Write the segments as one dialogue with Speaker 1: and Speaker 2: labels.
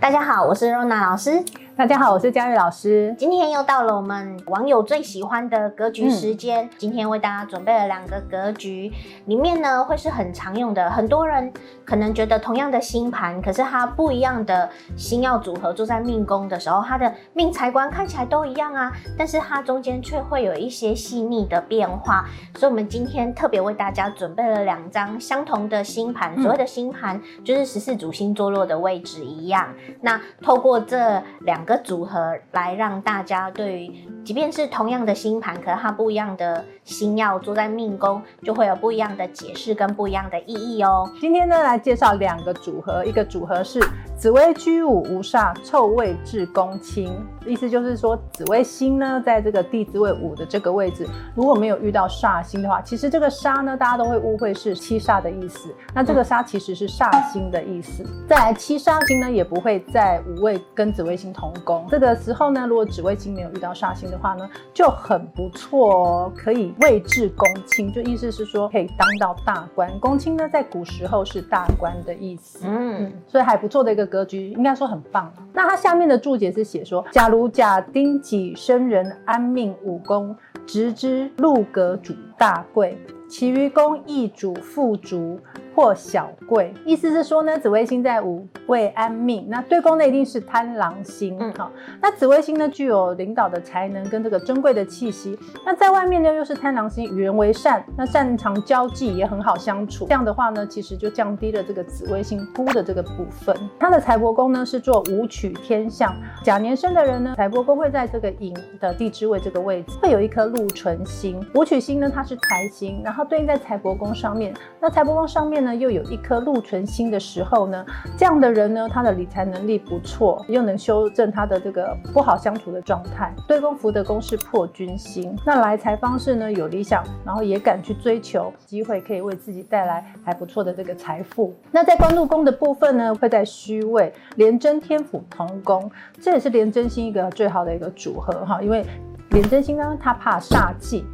Speaker 1: 大家好，我是露娜老师。
Speaker 2: 大家好，我是佳玉老师。
Speaker 1: 今天又到了我们网友最喜欢的格局时间。嗯、今天为大家准备了两个格局，里面呢会是很常用的。很多人可能觉得同样的星盘，可是它不一样的星耀组合坐在命宫的时候，它的命财官看起来都一样啊，但是它中间却会有一些细腻的变化。所以，我们今天特别为大家准备了两张相同的星盘。嗯、所谓的星盘，就是十四主星坐落的位置一样。那透过这两个组合来让大家对于，即便是同样的星盘，可是它不一样的星曜坐在命宫，就会有不一样的解释跟不一样的意义哦。
Speaker 2: 今天呢，来介绍两个组合，一个组合是紫微居五无煞，臭位至公亲，意思就是说紫微星呢，在这个地支位五的这个位置，如果没有遇到煞星的话，其实这个煞呢，大家都会误会是七煞的意思，那这个煞其实是煞星的意思。再来七煞星呢，也不会在五位跟紫微星同宫。这个时候呢，如果紫微星没有遇到煞星的话呢，就很不错哦，可以位置公卿，就意思是说可以当到大官。公卿呢，在古时候是大官的意思，嗯，所以还不错的一个格局，应该说很棒。那它下面的注解是写说，假如甲丁己生人安命五宫，直之禄格主大贵，其余宫亦主富足。或小贵，意思是说呢，紫微星在五位安命，那对宫呢一定是贪狼星，好、嗯，那紫微星呢具有领导的才能跟这个珍贵的气息，那在外面呢又是贪狼星，与人为善，那擅长交际也很好相处，这样的话呢，其实就降低了这个紫微星孤的这个部分。他的财帛宫呢是做武曲天象，甲年生的人呢，财帛宫会在这个寅的地支位这个位置，会有一颗禄存星，武曲星呢它是财星，然后对应在财帛宫上面，那财帛宫上面呢。又有一颗禄存星的时候呢，这样的人呢，他的理财能力不错，又能修正他的这个不好相处的状态。对宫福德宫是破军星，那来财方式呢有理想，然后也敢去追求机会，可以为自己带来还不错的这个财富。那在官禄宫的部分呢，会在戌位廉贞天府同宫，这也是廉贞星一个最好的一个组合哈，因为廉贞星呢，他怕煞忌。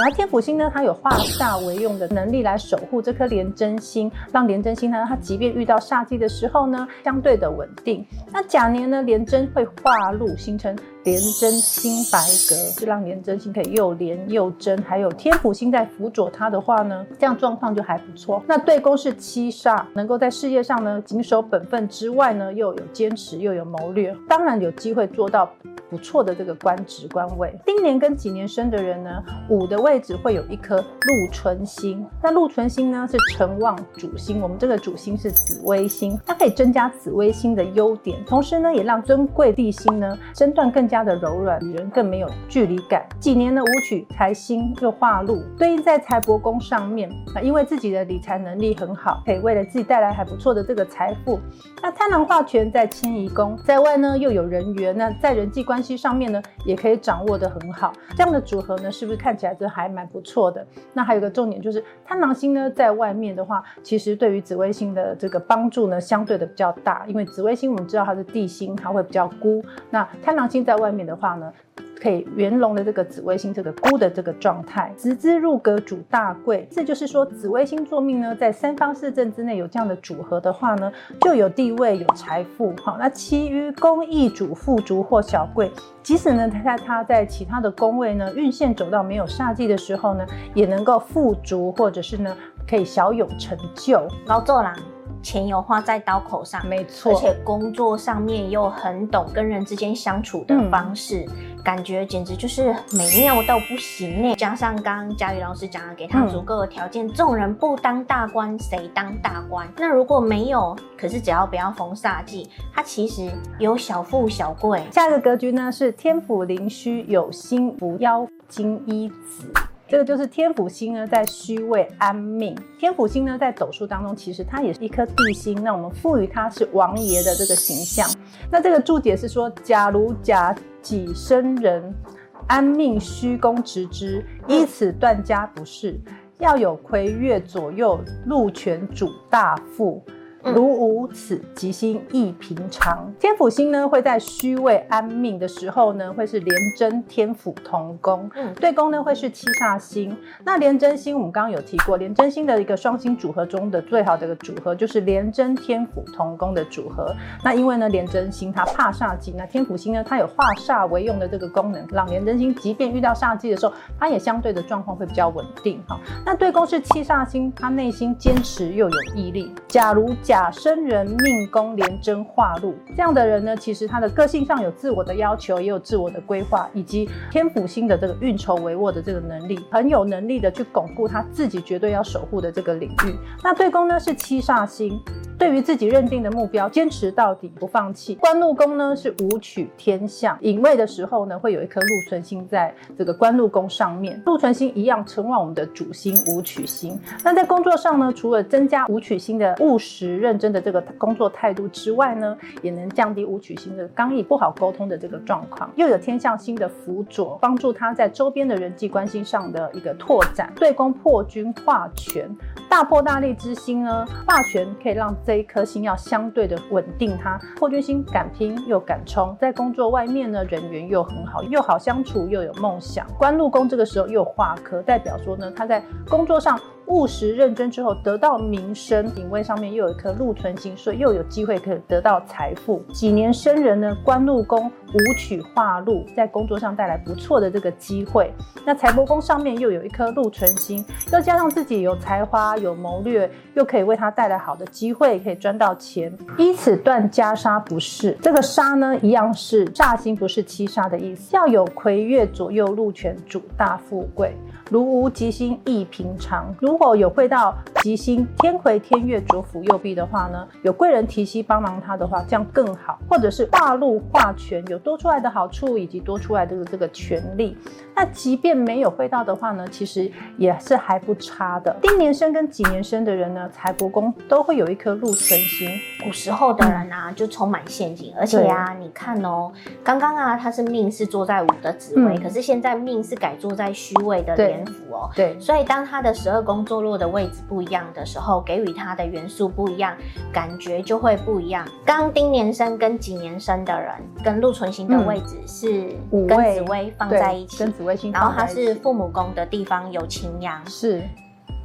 Speaker 2: 那天府星呢，它有化煞为用的能力来守护这颗廉贞星，让廉贞星呢，它即便遇到煞气的时候呢，相对的稳定。那甲年呢，廉贞会化禄形成廉贞清白格，就让廉贞星可以又廉又贞，还有天府星在辅佐他的话呢，这样状况就还不错。那对宫是七煞，能够在事业上呢，谨守本分之外呢，又有坚持又有谋略，当然有机会做到。不错的这个官职官位，丁年跟己年生的人呢，五的位置会有一颗禄存星。那禄存星呢是辰旺主星，我们这个主星是紫微星，它可以增加紫微星的优点，同时呢也让尊贵地星呢身段更加加的柔软，与人更没有距离感。几年的舞曲财星又化禄，对应在财帛宫上面啊，因为自己的理财能力很好，可以为了自己带来还不错的这个财富。那贪狼化权在迁移宫，在外呢又有人缘，那在人际关系。上面呢也可以掌握得很好，这样的组合呢是不是看起来就还蛮不错的？那还有个重点就是贪狼星呢在外面的话，其实对于紫微星的这个帮助呢相对的比较大，因为紫微星我们知道它是地星，它会比较孤。那贪狼星在外外面的话呢，可以圆融的这个紫微星这个孤的这个状态，直之禄格主大贵，这就是说紫微星座命呢，在三方四正之内有这样的组合的话呢，就有地位有财富。好，那其余公益主富足或小贵，即使呢他在他在其他的宫位呢运线走到没有煞忌的时候呢，也能够富足或者是呢可以小有成就。
Speaker 1: 劳作啦。钱有花在刀口上，
Speaker 2: 没错，
Speaker 1: 而且工作上面又很懂跟人之间相处的方式，嗯、感觉简直就是美妙到不行呢。加上刚刚佳宇老师讲的，给他足够的条件，这种、嗯、人不当大官谁当大官？那如果没有，可是只要不要逢煞忌，他其实有小富小贵。
Speaker 2: 下一个格局呢是天府临虚有心扶妖金衣子。这个就是天府星呢，在戌位安命。天府星呢，在斗数当中，其实它也是一颗地星。那我们赋予它是王爷的这个形象。那这个注解是说，假如甲己申人安命戌宫直之，依此断家不是，要有魁月左右禄权主大富。如无此，吉星亦平常。天府星呢，会在虚位安命的时候呢，会是廉贞天府同宫。嗯，对宫呢会是七煞星。那廉贞星，我们刚刚有提过，廉贞星的一个双星组合中的最好的一个组合就是廉贞天府同宫的组合。那因为呢，廉贞星它怕煞忌，那天府星呢，它有化煞为用的这个功能，让廉贞星即便遇到煞忌的时候，它也相对的状况会比较稳定。哈，那对宫是七煞星，它内心坚持又有毅力。假如甲申人命宫连贞化禄这样的人呢，其实他的个性上有自我的要求，也有自我的规划，以及天府星的这个运筹帷幄的这个能力，很有能力的去巩固他自己绝对要守护的这个领域。那对宫呢是七煞星。对于自己认定的目标，坚持到底，不放弃。官禄宫呢是武曲天相，隐位的时候呢，会有一颗禄存星在这个官禄宫上面。禄存星一样承旺我们的主星武曲星。那在工作上呢，除了增加武曲星的务实认真的这个工作态度之外呢，也能降低武曲星的刚毅不好沟通的这个状况。又有天相星的辅佐，帮助他在周边的人际关系上的一个拓展。对宫破军化权，大破大立之星呢，化权可以让这一颗星要相对的稳定他，破军星敢拼又敢冲，在工作外面呢，人缘又很好，又好相处，又有梦想。官禄宫这个时候又化科，代表说呢，他在工作上。务实认真之后得到名声，品位上面又有一颗禄存星，所以又有机会可以得到财富。几年生人呢，官禄宫武曲化禄，在工作上带来不错的这个机会。那财帛宫上面又有一颗禄存星，又加上自己有才华、有谋略，又可以为他带来好的机会，可以赚到钱。依此断家杀不是，这个杀呢，一样是煞星，不是七杀的意思。要有魁月左右禄权主大富贵，如无吉星亦平常。如如果有会到吉星天魁天月左辅右弼的话呢，有贵人提携帮忙他的话，这样更好。或者是化禄化权，有多出来的好处以及多出来的这个权利。那即便没有会到的话呢，其实也是还不差的。丁年生跟己年生的人呢，财帛宫都会有一颗禄存星。
Speaker 1: 古时候的人啊，就充满陷阱。而且啊，你看哦，刚刚啊，他是命是坐在午的子位，嗯，可是现在命是改坐在虚位的年府哦。
Speaker 2: 对。
Speaker 1: 所以当他的十二宫坐落的位置不一样的时候，给予他的元素不一样，感觉就会不一样。刚丁年生跟己年生的人，跟禄存星的位置是跟紫薇放在一起。跟紫微星然后它是父母宫的地方有擎羊，
Speaker 2: 是。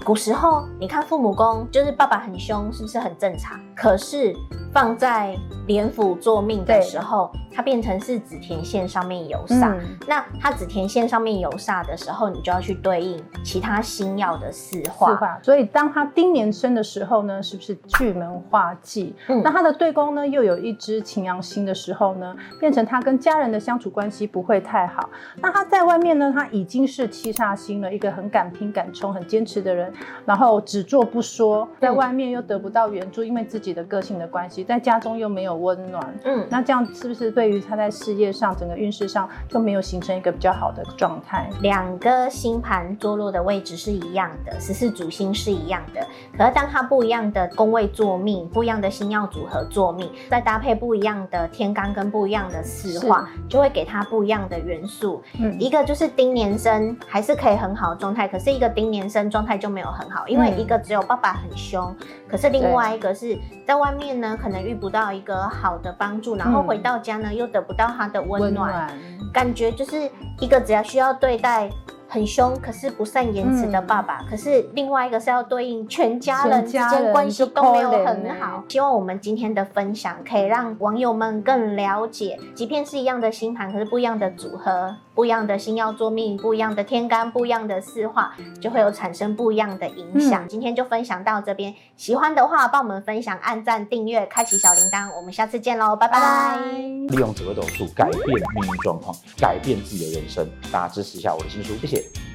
Speaker 1: 古时候，你看父母宫，就是爸爸很凶，是不是很正常？可是放在廉府做命的时候，它变成是紫田线上面有煞。嗯、那它紫田线上面有煞的时候，你就要去对应其他星曜的四化。四化。
Speaker 2: 所以当他丁年生的时候呢，是不是巨门化忌？嗯。那他的对宫呢，又有一只擎羊星的时候呢，变成他跟家人的相处关系不会太好。那他在外面呢，他已经是七煞星了，一个很敢拼敢冲、很坚持的人。然后只做不说，在外面又得不到援助，因为自己的个性的关系，在家中又没有温暖，嗯，那这样是不是对于他在事业上、整个运势上就没有形成一个比较好的状态？
Speaker 1: 两个星盘坐落的位置是一样的，十四主星是一样的，可是当他不一样的宫位坐命，不一样的星曜组合坐命，再搭配不一样的天干跟不一样的四化，就会给他不一样的元素。嗯，一个就是丁年生还是可以很好的状态，可是一个丁年生状态就没有很好，因为一个只有爸爸很凶，可是另外一个是在外面呢，可能遇不到一个好的帮助，然后回到家呢又得不到他的温暖，感觉就是一个只要需要对待。很凶，可是不善言辞的爸爸，嗯。可是另外一个是要对应全家人之间关系都没有很好。希望我们今天的分享可以让网友们更了解，即便是一样的星盘，可是不一样的组合，不一样的星曜坐命，不一样的天干，不一样的四化，就会有产生不一样的影响。嗯、今天就分享到这边，喜欢的话帮我们分享、按赞、订阅、开启小铃铛。我们下次见喽，拜拜。
Speaker 3: 利用紫微斗数改变命运状况，改变自己的人生，大家支持一下我的新书，谢谢。it.